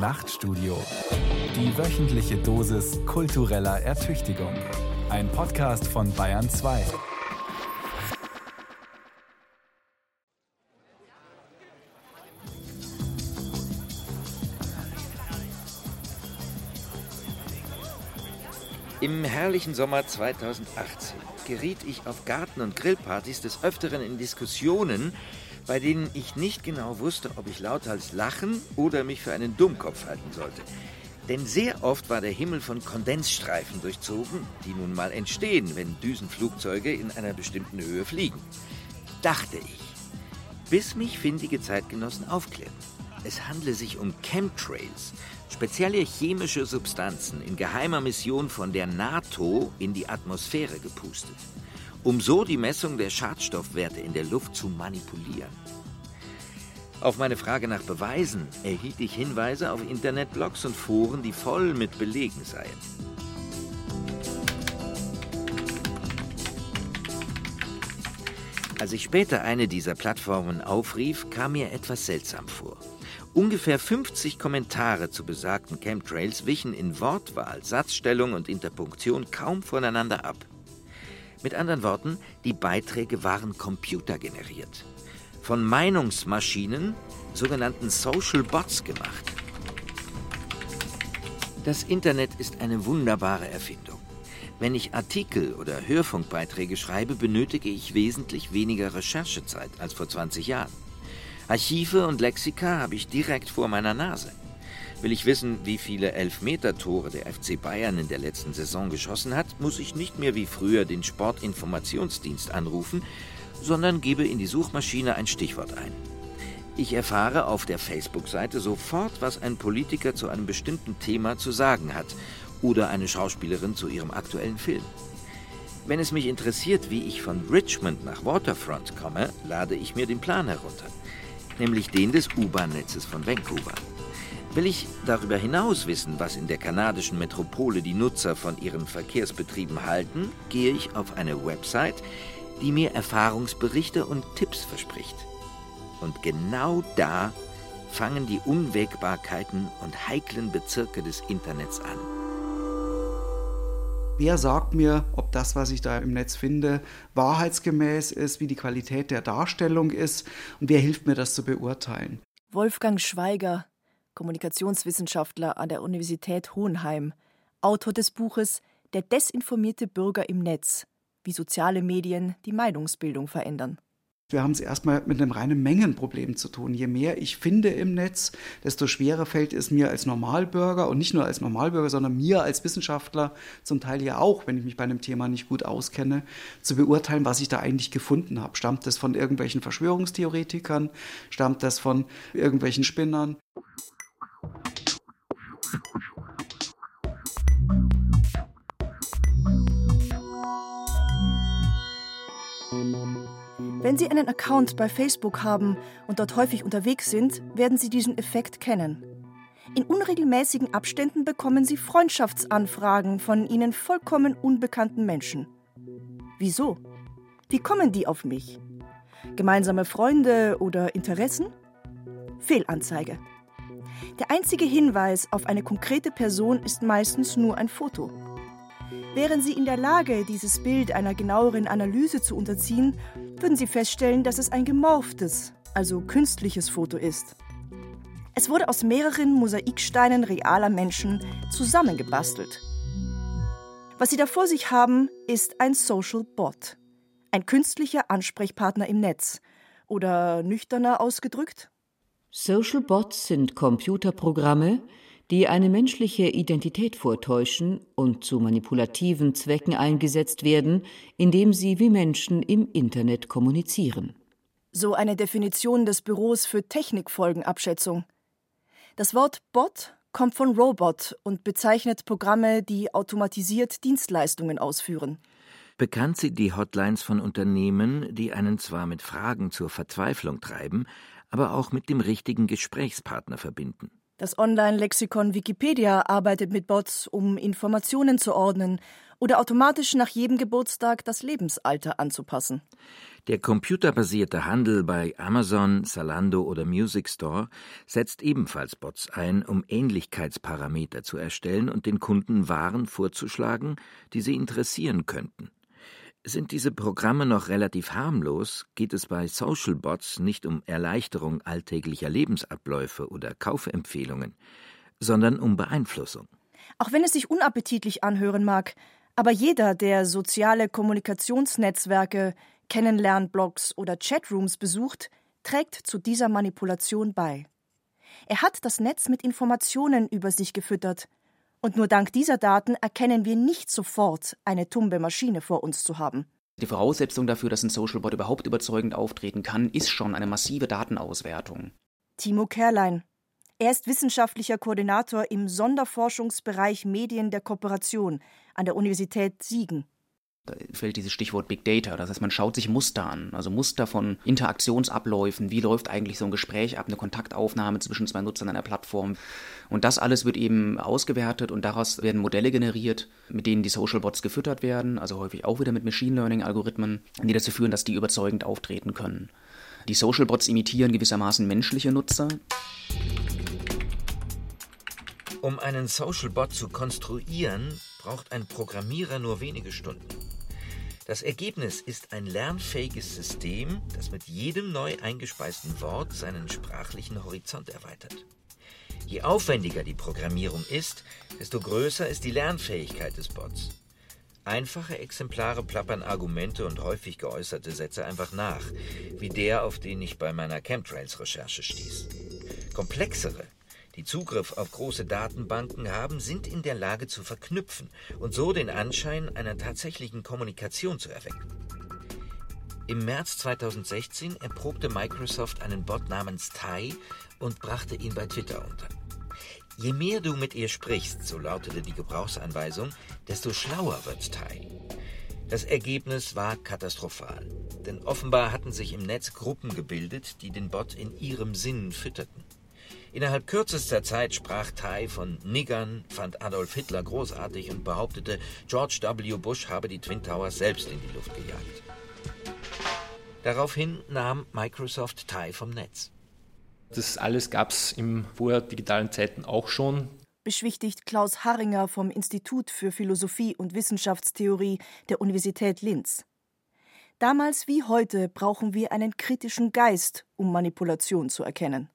Nachtstudio. Die wöchentliche Dosis kultureller Ertüchtigung. Ein Podcast von Bayern 2. Im herrlichen Sommer 2018 geriet ich auf Garten- und Grillpartys des Öfteren in Diskussionen, bei denen ich nicht genau wusste, ob ich lauthals lachen oder mich für einen Dummkopf halten sollte. Denn sehr oft war der Himmel von Kondensstreifen durchzogen, die nun mal entstehen, wenn Düsenflugzeuge in einer bestimmten Höhe fliegen. Dachte ich. Bis mich findige Zeitgenossen aufklärten. Es handle sich um Chemtrails, spezielle chemische Substanzen in geheimer Mission von der NATO in die Atmosphäre gepustet, um so die Messung der Schadstoffwerte in der Luft zu manipulieren. Auf meine Frage nach Beweisen erhielt ich Hinweise auf Internetblogs und Foren, die voll mit Belegen seien. Als ich später eine dieser Plattformen aufrief, kam mir etwas seltsam vor. Ungefähr 50 Kommentare zu besagten Chemtrails wichen in Wortwahl, Satzstellung und Interpunktion kaum voneinander ab. Mit anderen Worten, die Beiträge waren computergeneriert. Von Meinungsmaschinen, sogenannten Social Bots gemacht. Das Internet ist eine wunderbare Erfindung. Wenn ich Artikel oder Hörfunkbeiträge schreibe, benötige ich wesentlich weniger Recherchezeit als vor 20 Jahren. Archive und Lexika habe ich direkt vor meiner Nase. Will ich wissen, wie viele Elfmeter-Tore der FC Bayern in der letzten Saison geschossen hat, muss ich nicht mehr wie früher den Sportinformationsdienst anrufen, sondern gebe in die Suchmaschine ein Stichwort ein. Ich erfahre auf der Facebook-Seite sofort, was ein Politiker zu einem bestimmten Thema zu sagen hat oder eine Schauspielerin zu ihrem aktuellen Film. Wenn es mich interessiert, wie ich von Richmond nach Waterfront komme, lade ich mir den Plan herunter nämlich den des U-Bahn-Netzes von Vancouver. Will ich darüber hinaus wissen, was in der kanadischen Metropole die Nutzer von ihren Verkehrsbetrieben halten, gehe ich auf eine Website, die mir Erfahrungsberichte und Tipps verspricht. Und genau da fangen die Unwägbarkeiten und heiklen Bezirke des Internets an. Wer sagt mir, ob das, was ich da im Netz finde, wahrheitsgemäß ist, wie die Qualität der Darstellung ist und wer hilft mir, das zu beurteilen? Wolfgang Schweiger, Kommunikationswissenschaftler an der Universität Hohenheim, Autor des Buches Der desinformierte Bürger im Netz, wie soziale Medien die Meinungsbildung verändern. Wir haben es erstmal mit einem reinen Mengenproblem zu tun. Je mehr ich finde im Netz, desto schwerer fällt es mir als Normalbürger und nicht nur als Normalbürger, sondern mir als Wissenschaftler zum Teil ja auch, wenn ich mich bei einem Thema nicht gut auskenne, zu beurteilen, was ich da eigentlich gefunden habe. Stammt das von irgendwelchen Verschwörungstheoretikern? Stammt das von irgendwelchen Spinnern? Wenn Sie einen Account bei Facebook haben und dort häufig unterwegs sind, werden Sie diesen Effekt kennen. In unregelmäßigen Abständen bekommen Sie Freundschaftsanfragen von Ihnen vollkommen unbekannten Menschen. Wieso? Wie kommen die auf mich? Gemeinsame Freunde oder Interessen? Fehlanzeige. Der einzige Hinweis auf eine konkrete Person ist meistens nur ein Foto. Wären Sie in der Lage, dieses Bild einer genaueren Analyse zu unterziehen, würden Sie feststellen, dass es ein gemorphtes, also künstliches Foto ist. Es wurde aus mehreren Mosaiksteinen realer Menschen zusammengebastelt. Was Sie da vor sich haben, ist ein Social Bot, ein künstlicher Ansprechpartner im Netz oder nüchterner ausgedrückt? Social Bots sind Computerprogramme, die eine menschliche Identität vortäuschen und zu manipulativen Zwecken eingesetzt werden, indem sie wie Menschen im Internet kommunizieren. So eine Definition des Büros für Technikfolgenabschätzung. Das Wort Bot kommt von Robot und bezeichnet Programme, die automatisiert Dienstleistungen ausführen. Bekannt sind die Hotlines von Unternehmen, die einen zwar mit Fragen zur Verzweiflung treiben, aber auch mit dem richtigen Gesprächspartner verbinden. Das Online-Lexikon Wikipedia arbeitet mit Bots, um Informationen zu ordnen oder automatisch nach jedem Geburtstag das Lebensalter anzupassen. Der computerbasierte Handel bei Amazon, Zalando oder Music Store setzt ebenfalls Bots ein, um Ähnlichkeitsparameter zu erstellen und den Kunden Waren vorzuschlagen, die sie interessieren könnten. Sind diese Programme noch relativ harmlos, geht es bei Social Bots nicht um Erleichterung alltäglicher Lebensabläufe oder Kaufempfehlungen, sondern um Beeinflussung. Auch wenn es sich unappetitlich anhören mag, aber jeder, der soziale Kommunikationsnetzwerke, Kennenlernblogs oder Chatrooms besucht, trägt zu dieser Manipulation bei. Er hat das Netz mit Informationen über sich gefüttert, und nur dank dieser Daten erkennen wir nicht sofort, eine tumbe Maschine vor uns zu haben. Die Voraussetzung dafür, dass ein Social Bot überhaupt überzeugend auftreten kann, ist schon eine massive Datenauswertung. Timo Kerlein. Er ist wissenschaftlicher Koordinator im Sonderforschungsbereich Medien der Kooperation an der Universität Siegen. Da fällt dieses Stichwort Big Data. Das heißt, man schaut sich Muster an, also Muster von Interaktionsabläufen. Wie läuft eigentlich so ein Gespräch ab, eine Kontaktaufnahme zwischen zwei Nutzern einer Plattform? Und das alles wird eben ausgewertet und daraus werden Modelle generiert, mit denen die Social Bots gefüttert werden, also häufig auch wieder mit Machine Learning Algorithmen, die dazu führen, dass die überzeugend auftreten können. Die Social Bots imitieren gewissermaßen menschliche Nutzer. Um einen Social Bot zu konstruieren, braucht ein Programmierer nur wenige Stunden. Das Ergebnis ist ein lernfähiges System, das mit jedem neu eingespeisten Wort seinen sprachlichen Horizont erweitert. Je aufwendiger die Programmierung ist, desto größer ist die Lernfähigkeit des Bots. Einfache Exemplare plappern Argumente und häufig geäußerte Sätze einfach nach, wie der, auf den ich bei meiner Chemtrails-Recherche stieß. Komplexere, die Zugriff auf große Datenbanken haben, sind in der Lage zu verknüpfen und so den Anschein einer tatsächlichen Kommunikation zu erwecken. Im März 2016 erprobte Microsoft einen Bot namens Tai und brachte ihn bei Twitter unter. Je mehr du mit ihr sprichst, so lautete die Gebrauchsanweisung, desto schlauer wird Tai. Das Ergebnis war katastrophal, denn offenbar hatten sich im Netz Gruppen gebildet, die den Bot in ihrem Sinn fütterten. Innerhalb kürzester Zeit sprach Tai von Niggern, fand Adolf Hitler großartig und behauptete, George W. Bush habe die Twin Towers selbst in die Luft gejagt. Daraufhin nahm Microsoft Tai vom Netz. Das alles gab es in vordigitalen Zeiten auch schon. Beschwichtigt Klaus Harringer vom Institut für Philosophie und Wissenschaftstheorie der Universität Linz. Damals wie heute brauchen wir einen kritischen Geist, um Manipulation zu erkennen.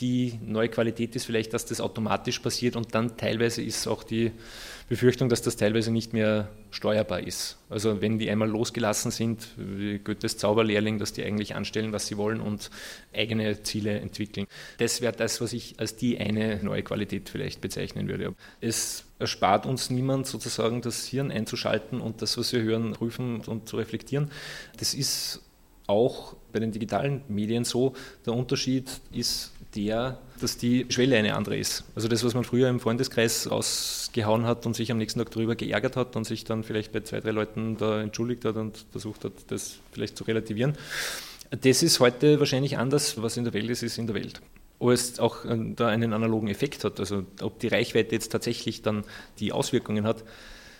Die neue Qualität ist vielleicht, dass das automatisch passiert und dann teilweise ist auch die Befürchtung, dass das teilweise nicht mehr steuerbar ist. Also wenn die einmal losgelassen sind, wie Goethes Zauberlehrling, dass die eigentlich anstellen, was sie wollen und eigene Ziele entwickeln. Das wäre das, was ich als die eine neue Qualität vielleicht bezeichnen würde. Es erspart uns niemand sozusagen das Hirn einzuschalten und das, was wir hören, prüfen und zu reflektieren. Das ist auch bei den digitalen Medien so. Der Unterschied ist der, dass die Schwelle eine andere ist. Also das, was man früher im Freundeskreis rausgehauen hat und sich am nächsten Tag darüber geärgert hat und sich dann vielleicht bei zwei, drei Leuten da entschuldigt hat und versucht hat, das vielleicht zu relativieren, das ist heute wahrscheinlich anders. Was in der Welt ist, ist in der Welt. Ob es auch äh, da einen analogen Effekt hat, also ob die Reichweite jetzt tatsächlich dann die Auswirkungen hat,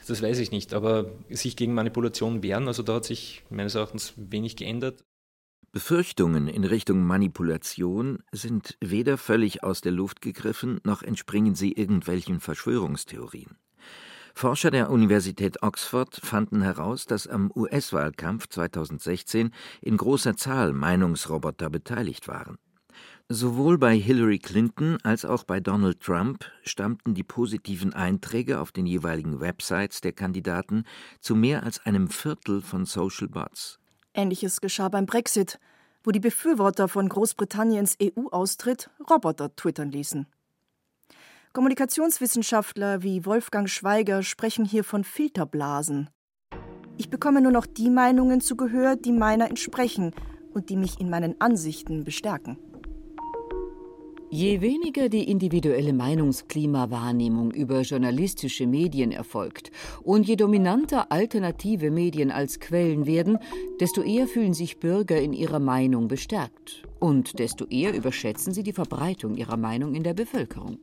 das weiß ich nicht. Aber sich gegen Manipulation wehren, also da hat sich meines Erachtens wenig geändert. Befürchtungen in Richtung Manipulation sind weder völlig aus der Luft gegriffen, noch entspringen sie irgendwelchen Verschwörungstheorien. Forscher der Universität Oxford fanden heraus, dass am US-Wahlkampf 2016 in großer Zahl Meinungsroboter beteiligt waren. Sowohl bei Hillary Clinton als auch bei Donald Trump stammten die positiven Einträge auf den jeweiligen Websites der Kandidaten zu mehr als einem Viertel von Social Bots. Ähnliches geschah beim Brexit, wo die Befürworter von Großbritanniens EU-Austritt Roboter twittern ließen. Kommunikationswissenschaftler wie Wolfgang Schweiger sprechen hier von Filterblasen. Ich bekomme nur noch die Meinungen zu Gehör, die meiner entsprechen und die mich in meinen Ansichten bestärken. Je weniger die individuelle Meinungsklimawahrnehmung über journalistische Medien erfolgt und je dominanter alternative Medien als Quellen werden, desto eher fühlen sich Bürger in ihrer Meinung bestärkt und desto eher überschätzen sie die Verbreitung ihrer Meinung in der Bevölkerung.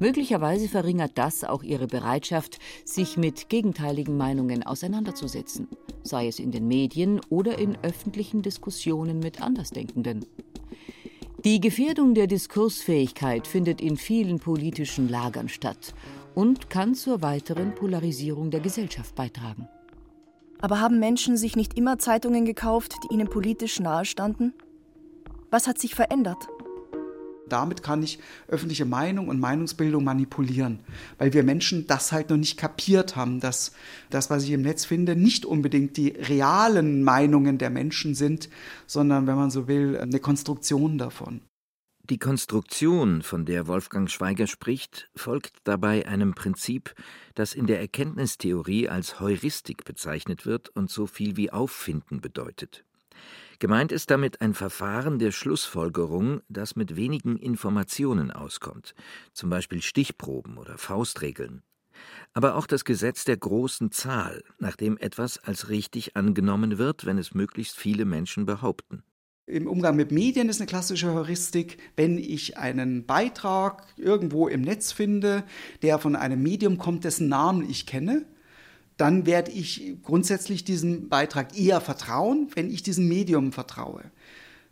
Möglicherweise verringert das auch ihre Bereitschaft, sich mit gegenteiligen Meinungen auseinanderzusetzen, sei es in den Medien oder in öffentlichen Diskussionen mit Andersdenkenden. Die Gefährdung der Diskursfähigkeit findet in vielen politischen Lagern statt und kann zur weiteren Polarisierung der Gesellschaft beitragen. Aber haben Menschen sich nicht immer Zeitungen gekauft, die ihnen politisch nahestanden? Was hat sich verändert? Damit kann ich öffentliche Meinung und Meinungsbildung manipulieren, weil wir Menschen das halt noch nicht kapiert haben, dass das, was ich im Netz finde, nicht unbedingt die realen Meinungen der Menschen sind, sondern, wenn man so will, eine Konstruktion davon. Die Konstruktion, von der Wolfgang Schweiger spricht, folgt dabei einem Prinzip, das in der Erkenntnistheorie als Heuristik bezeichnet wird und so viel wie Auffinden bedeutet. Gemeint ist damit ein Verfahren der Schlussfolgerung, das mit wenigen Informationen auskommt, zum Beispiel Stichproben oder Faustregeln. Aber auch das Gesetz der großen Zahl, nach dem etwas als richtig angenommen wird, wenn es möglichst viele Menschen behaupten. Im Umgang mit Medien ist eine klassische Heuristik, wenn ich einen Beitrag irgendwo im Netz finde, der von einem Medium kommt, dessen Namen ich kenne, dann werde ich grundsätzlich diesem Beitrag eher vertrauen, wenn ich diesem Medium vertraue.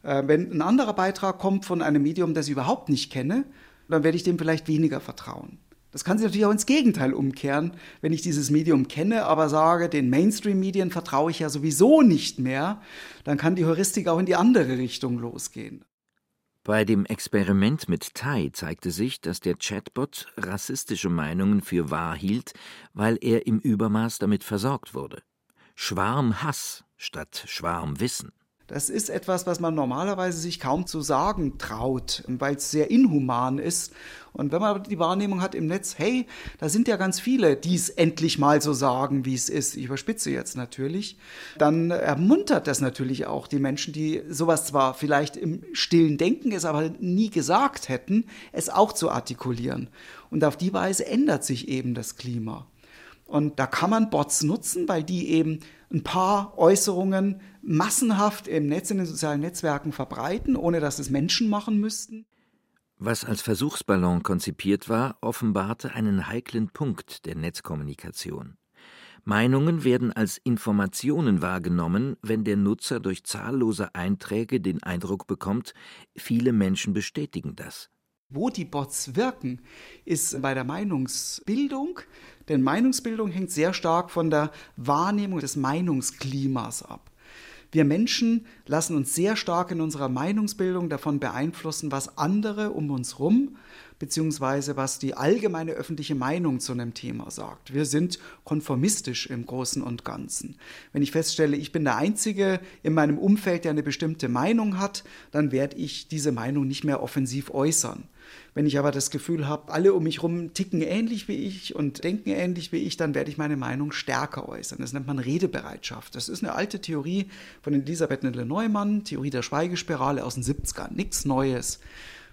Äh, wenn ein anderer Beitrag kommt von einem Medium, das ich überhaupt nicht kenne, dann werde ich dem vielleicht weniger vertrauen. Das kann sich natürlich auch ins Gegenteil umkehren, wenn ich dieses Medium kenne, aber sage, den Mainstream-Medien vertraue ich ja sowieso nicht mehr, dann kann die Heuristik auch in die andere Richtung losgehen. Bei dem Experiment mit Tai zeigte sich, dass der Chatbot rassistische Meinungen für wahr hielt, weil er im Übermaß damit versorgt wurde. Schwarmhass statt Schwarmwissen. Das ist etwas, was man normalerweise sich kaum zu sagen traut, weil es sehr inhuman ist. Und wenn man die Wahrnehmung hat im Netz, hey, da sind ja ganz viele, die es endlich mal so sagen, wie es ist, ich überspitze jetzt natürlich, dann ermuntert das natürlich auch die Menschen, die sowas zwar vielleicht im stillen Denken es aber nie gesagt hätten, es auch zu artikulieren. Und auf die Weise ändert sich eben das Klima. Und da kann man Bots nutzen, weil die eben ein paar Äußerungen massenhaft im Netz, in den sozialen Netzwerken verbreiten, ohne dass es Menschen machen müssten. Was als Versuchsballon konzipiert war, offenbarte einen heiklen Punkt der Netzkommunikation. Meinungen werden als Informationen wahrgenommen, wenn der Nutzer durch zahllose Einträge den Eindruck bekommt, viele Menschen bestätigen das. Wo die Bots wirken, ist bei der Meinungsbildung, denn Meinungsbildung hängt sehr stark von der Wahrnehmung des Meinungsklimas ab. Wir Menschen lassen uns sehr stark in unserer Meinungsbildung davon beeinflussen, was andere um uns herum beziehungsweise was die allgemeine öffentliche Meinung zu einem Thema sagt. Wir sind konformistisch im Großen und Ganzen. Wenn ich feststelle, ich bin der Einzige in meinem Umfeld, der eine bestimmte Meinung hat, dann werde ich diese Meinung nicht mehr offensiv äußern. Wenn ich aber das Gefühl habe, alle um mich herum ticken ähnlich wie ich und denken ähnlich wie ich, dann werde ich meine Meinung stärker äußern. Das nennt man Redebereitschaft. Das ist eine alte Theorie von Elisabeth Nille-Neumann, Theorie der Schweigespirale aus den 70ern. Nichts Neues.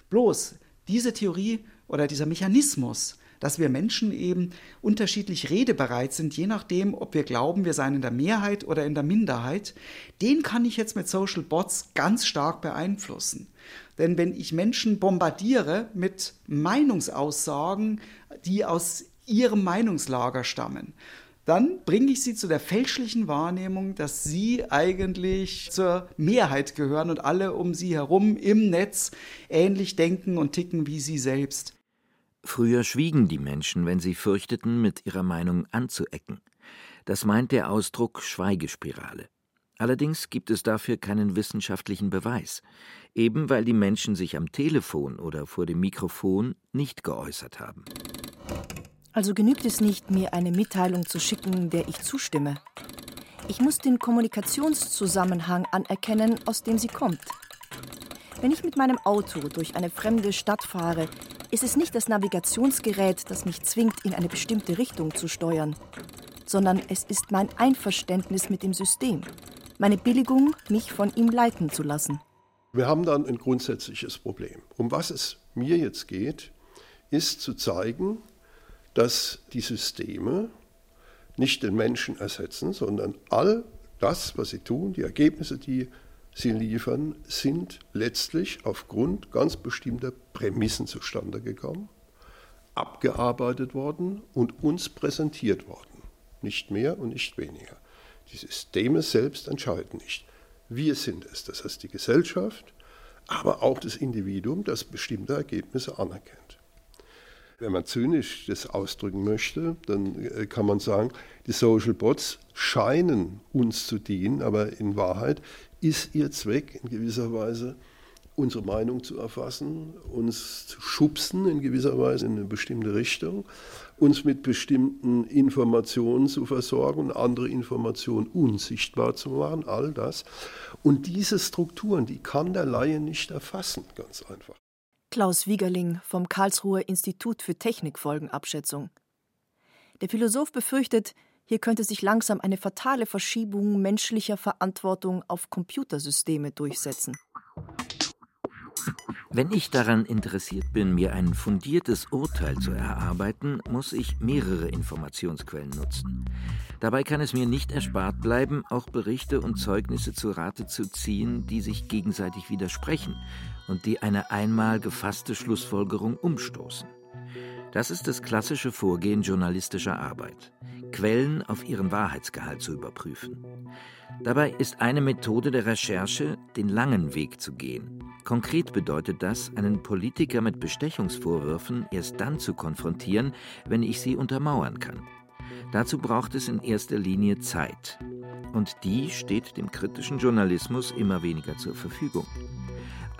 Bloß, diese Theorie oder dieser Mechanismus, dass wir Menschen eben unterschiedlich redebereit sind, je nachdem, ob wir glauben, wir seien in der Mehrheit oder in der Minderheit, den kann ich jetzt mit Social Bots ganz stark beeinflussen. Denn wenn ich Menschen bombardiere mit Meinungsaussagen, die aus ihrem Meinungslager stammen, dann bringe ich sie zu der fälschlichen Wahrnehmung, dass sie eigentlich zur Mehrheit gehören und alle um sie herum im Netz ähnlich denken und ticken wie sie selbst. Früher schwiegen die Menschen, wenn sie fürchteten, mit ihrer Meinung anzuecken. Das meint der Ausdruck Schweigespirale. Allerdings gibt es dafür keinen wissenschaftlichen Beweis, eben weil die Menschen sich am Telefon oder vor dem Mikrofon nicht geäußert haben. Also genügt es nicht, mir eine Mitteilung zu schicken, der ich zustimme. Ich muss den Kommunikationszusammenhang anerkennen, aus dem sie kommt. Wenn ich mit meinem Auto durch eine fremde Stadt fahre, ist es nicht das Navigationsgerät, das mich zwingt, in eine bestimmte Richtung zu steuern, sondern es ist mein Einverständnis mit dem System meine Billigung, mich von ihm leiten zu lassen. Wir haben dann ein grundsätzliches Problem. Um was es mir jetzt geht, ist zu zeigen, dass die Systeme nicht den Menschen ersetzen, sondern all das, was sie tun, die Ergebnisse, die sie liefern, sind letztlich aufgrund ganz bestimmter Prämissen zustande gekommen, abgearbeitet worden und uns präsentiert worden. Nicht mehr und nicht weniger. Die Systeme selbst entscheiden nicht. Wir sind es, das heißt die Gesellschaft, aber auch das Individuum, das bestimmte Ergebnisse anerkennt. Wenn man zynisch das ausdrücken möchte, dann äh, kann man sagen, die Social Bots scheinen uns zu dienen, aber in Wahrheit ist ihr Zweck in gewisser Weise unsere Meinung zu erfassen, uns zu schubsen in gewisser Weise in eine bestimmte Richtung, uns mit bestimmten Informationen zu versorgen andere Informationen unsichtbar zu machen, all das. Und diese Strukturen, die kann der Laie nicht erfassen, ganz einfach. Klaus Wiegerling vom Karlsruher Institut für Technikfolgenabschätzung. Der Philosoph befürchtet, hier könnte sich langsam eine fatale Verschiebung menschlicher Verantwortung auf Computersysteme durchsetzen. Wenn ich daran interessiert bin, mir ein fundiertes Urteil zu erarbeiten, muss ich mehrere Informationsquellen nutzen. Dabei kann es mir nicht erspart bleiben, auch Berichte und Zeugnisse zu Rate zu ziehen, die sich gegenseitig widersprechen und die eine einmal gefasste Schlussfolgerung umstoßen. Das ist das klassische Vorgehen journalistischer Arbeit. Quellen auf ihren Wahrheitsgehalt zu überprüfen. Dabei ist eine Methode der Recherche, den langen Weg zu gehen. Konkret bedeutet das, einen Politiker mit Bestechungsvorwürfen erst dann zu konfrontieren, wenn ich sie untermauern kann. Dazu braucht es in erster Linie Zeit. Und die steht dem kritischen Journalismus immer weniger zur Verfügung.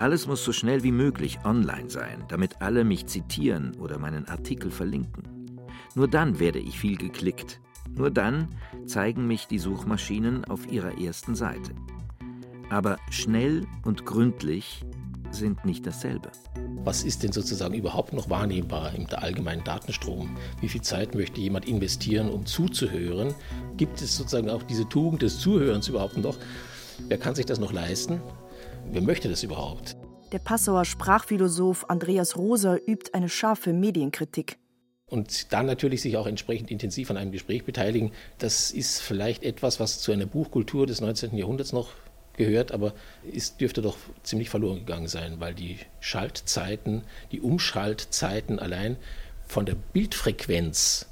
Alles muss so schnell wie möglich online sein, damit alle mich zitieren oder meinen Artikel verlinken. Nur dann werde ich viel geklickt. Nur dann zeigen mich die Suchmaschinen auf ihrer ersten Seite. Aber schnell und gründlich sind nicht dasselbe. Was ist denn sozusagen überhaupt noch wahrnehmbar im allgemeinen Datenstrom? Wie viel Zeit möchte jemand investieren, um zuzuhören? Gibt es sozusagen auch diese Tugend des Zuhörens überhaupt noch? Wer kann sich das noch leisten? Wer möchte das überhaupt? Der Passauer Sprachphilosoph Andreas Roser übt eine scharfe Medienkritik und dann natürlich sich auch entsprechend intensiv an einem Gespräch beteiligen. Das ist vielleicht etwas, was zu einer Buchkultur des 19. Jahrhunderts noch gehört, aber es dürfte doch ziemlich verloren gegangen sein, weil die Schaltzeiten, die Umschaltzeiten allein von der Bildfrequenz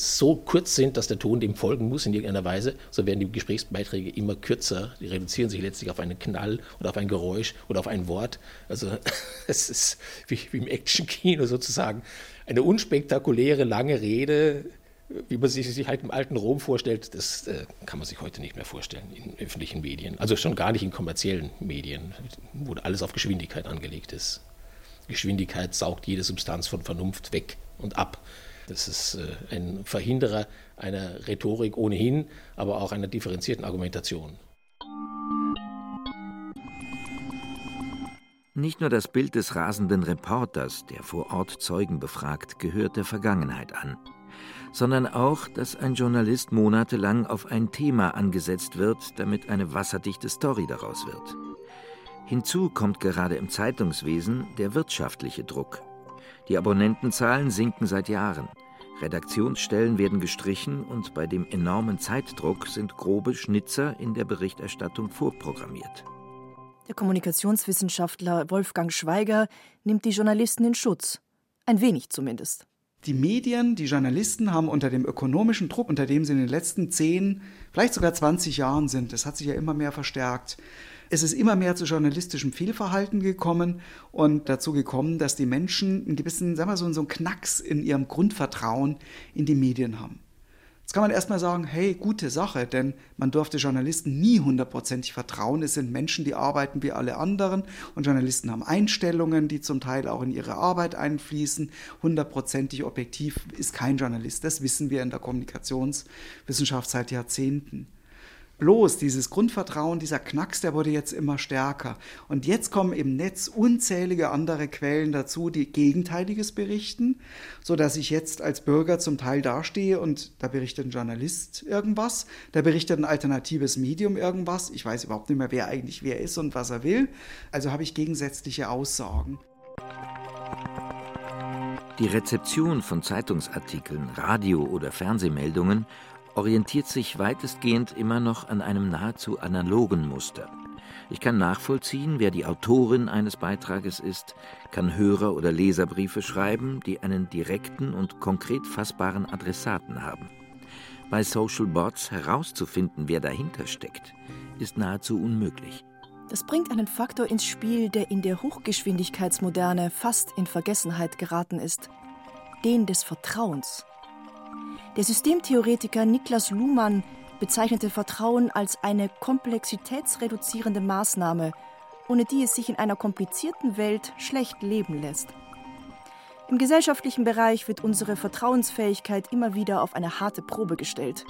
so kurz sind, dass der Ton dem folgen muss in irgendeiner Weise, so werden die Gesprächsbeiträge immer kürzer. Die reduzieren sich letztlich auf einen Knall oder auf ein Geräusch oder auf ein Wort. Also es ist wie, wie im Action-Kino sozusagen eine unspektakuläre lange Rede, wie man sich, sich halt im alten Rom vorstellt, das äh, kann man sich heute nicht mehr vorstellen in öffentlichen Medien. Also schon gar nicht in kommerziellen Medien, wo alles auf Geschwindigkeit angelegt ist. Geschwindigkeit saugt jede Substanz von Vernunft weg und ab. Das ist äh, ein Verhinderer einer Rhetorik ohnehin, aber auch einer differenzierten Argumentation. Nicht nur das Bild des rasenden Reporters, der vor Ort Zeugen befragt, gehört der Vergangenheit an, sondern auch, dass ein Journalist monatelang auf ein Thema angesetzt wird, damit eine wasserdichte Story daraus wird. Hinzu kommt gerade im Zeitungswesen der wirtschaftliche Druck. Die Abonnentenzahlen sinken seit Jahren. Redaktionsstellen werden gestrichen und bei dem enormen Zeitdruck sind grobe Schnitzer in der Berichterstattung vorprogrammiert. Der Kommunikationswissenschaftler Wolfgang Schweiger nimmt die Journalisten in Schutz. Ein wenig zumindest. Die Medien, die Journalisten haben unter dem ökonomischen Druck, unter dem sie in den letzten 10, vielleicht sogar 20 Jahren sind, das hat sich ja immer mehr verstärkt, es ist immer mehr zu journalistischem Fehlverhalten gekommen und dazu gekommen, dass die Menschen einen gewissen, sagen wir so, so einen Knacks in ihrem Grundvertrauen in die Medien haben. Jetzt kann man erstmal sagen, hey, gute Sache, denn man durfte Journalisten nie hundertprozentig vertrauen. Es sind Menschen, die arbeiten wie alle anderen und Journalisten haben Einstellungen, die zum Teil auch in ihre Arbeit einfließen. Hundertprozentig objektiv ist kein Journalist. Das wissen wir in der Kommunikationswissenschaft seit Jahrzehnten. Bloß dieses Grundvertrauen, dieser Knacks, der wurde jetzt immer stärker. Und jetzt kommen im Netz unzählige andere Quellen dazu, die Gegenteiliges berichten, so dass ich jetzt als Bürger zum Teil dastehe und da berichtet ein Journalist irgendwas, da berichtet ein alternatives Medium irgendwas. Ich weiß überhaupt nicht mehr, wer eigentlich wer ist und was er will. Also habe ich gegensätzliche Aussagen. Die Rezeption von Zeitungsartikeln, Radio- oder Fernsehmeldungen orientiert sich weitestgehend immer noch an einem nahezu analogen Muster. Ich kann nachvollziehen, wer die Autorin eines Beitrages ist, kann Hörer- oder Leserbriefe schreiben, die einen direkten und konkret fassbaren Adressaten haben. Bei Social Bots herauszufinden, wer dahinter steckt, ist nahezu unmöglich. Das bringt einen Faktor ins Spiel, der in der Hochgeschwindigkeitsmoderne fast in Vergessenheit geraten ist. Den des Vertrauens. Der Systemtheoretiker Niklas Luhmann bezeichnete Vertrauen als eine komplexitätsreduzierende Maßnahme, ohne die es sich in einer komplizierten Welt schlecht leben lässt. Im gesellschaftlichen Bereich wird unsere Vertrauensfähigkeit immer wieder auf eine harte Probe gestellt.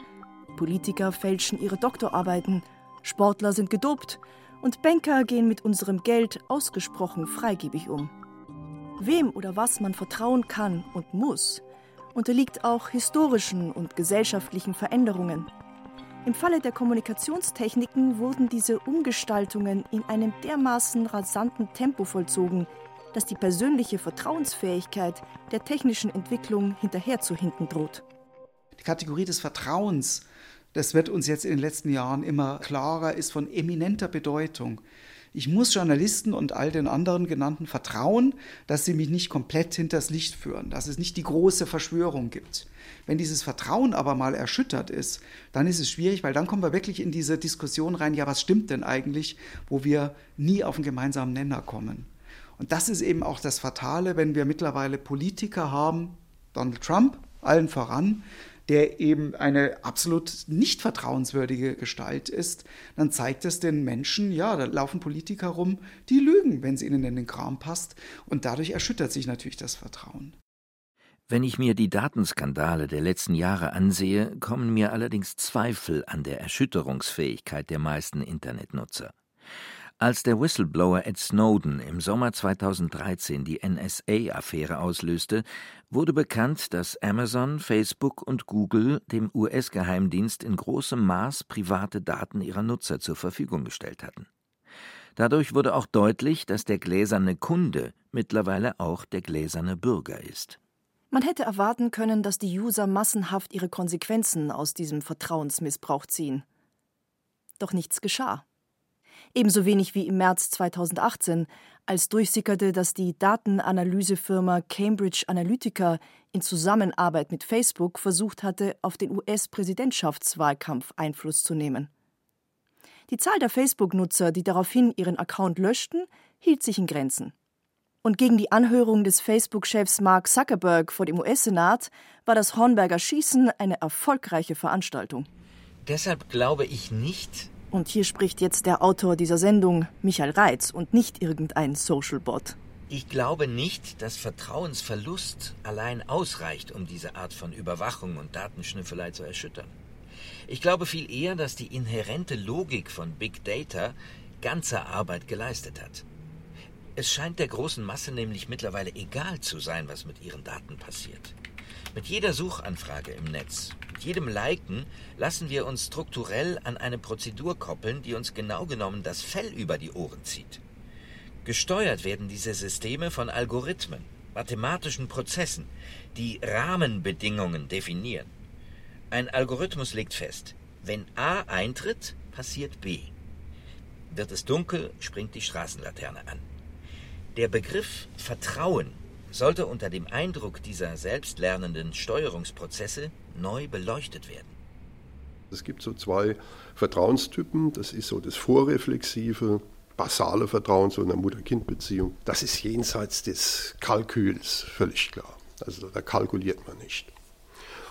Politiker fälschen ihre Doktorarbeiten, Sportler sind gedopt und Banker gehen mit unserem Geld ausgesprochen freigebig um. Wem oder was man vertrauen kann und muss, unterliegt auch historischen und gesellschaftlichen Veränderungen. Im Falle der Kommunikationstechniken wurden diese Umgestaltungen in einem dermaßen rasanten Tempo vollzogen, dass die persönliche Vertrauensfähigkeit der technischen Entwicklung hinterherzuhinken droht. Die Kategorie des Vertrauens, das wird uns jetzt in den letzten Jahren immer klarer, ist von eminenter Bedeutung. Ich muss Journalisten und all den anderen genannten vertrauen, dass sie mich nicht komplett hinters Licht führen, dass es nicht die große Verschwörung gibt. Wenn dieses Vertrauen aber mal erschüttert ist, dann ist es schwierig, weil dann kommen wir wirklich in diese Diskussion rein, ja, was stimmt denn eigentlich, wo wir nie auf einen gemeinsamen Nenner kommen. Und das ist eben auch das Fatale, wenn wir mittlerweile Politiker haben, Donald Trump allen voran, der eben eine absolut nicht vertrauenswürdige Gestalt ist, dann zeigt es den Menschen, ja, da laufen Politiker rum, die lügen, wenn es ihnen in den Kram passt. Und dadurch erschüttert sich natürlich das Vertrauen. Wenn ich mir die Datenskandale der letzten Jahre ansehe, kommen mir allerdings Zweifel an der Erschütterungsfähigkeit der meisten Internetnutzer. Als der Whistleblower Ed Snowden im Sommer 2013 die NSA-Affäre auslöste, wurde bekannt, dass Amazon, Facebook und Google dem US-Geheimdienst in großem Maß private Daten ihrer Nutzer zur Verfügung gestellt hatten. Dadurch wurde auch deutlich, dass der gläserne Kunde mittlerweile auch der gläserne Bürger ist. Man hätte erwarten können, dass die User massenhaft ihre Konsequenzen aus diesem Vertrauensmissbrauch ziehen. Doch nichts geschah. Ebenso wenig wie im März 2018, als durchsickerte, dass die Datenanalysefirma Cambridge Analytica in Zusammenarbeit mit Facebook versucht hatte, auf den US-Präsidentschaftswahlkampf Einfluss zu nehmen. Die Zahl der Facebook-Nutzer, die daraufhin ihren Account löschten, hielt sich in Grenzen. Und gegen die Anhörung des Facebook-Chefs Mark Zuckerberg vor dem US-Senat war das Hornberger Schießen eine erfolgreiche Veranstaltung. Deshalb glaube ich nicht, und hier spricht jetzt der Autor dieser Sendung, Michael Reitz, und nicht irgendein Social-Bot. Ich glaube nicht, dass Vertrauensverlust allein ausreicht, um diese Art von Überwachung und Datenschnüffelei zu erschüttern. Ich glaube viel eher, dass die inhärente Logik von Big Data ganze Arbeit geleistet hat. Es scheint der großen Masse nämlich mittlerweile egal zu sein, was mit ihren Daten passiert. Mit jeder Suchanfrage im Netz, mit jedem Liken lassen wir uns strukturell an eine Prozedur koppeln, die uns genau genommen das Fell über die Ohren zieht. Gesteuert werden diese Systeme von Algorithmen, mathematischen Prozessen, die Rahmenbedingungen definieren. Ein Algorithmus legt fest, wenn A eintritt, passiert B. Wird es dunkel, springt die Straßenlaterne an. Der Begriff Vertrauen sollte unter dem Eindruck dieser selbstlernenden Steuerungsprozesse neu beleuchtet werden. Es gibt so zwei Vertrauenstypen. Das ist so das vorreflexive, basale Vertrauen in der Mutter-Kind-Beziehung. Das ist jenseits des Kalküls, völlig klar. Also da kalkuliert man nicht.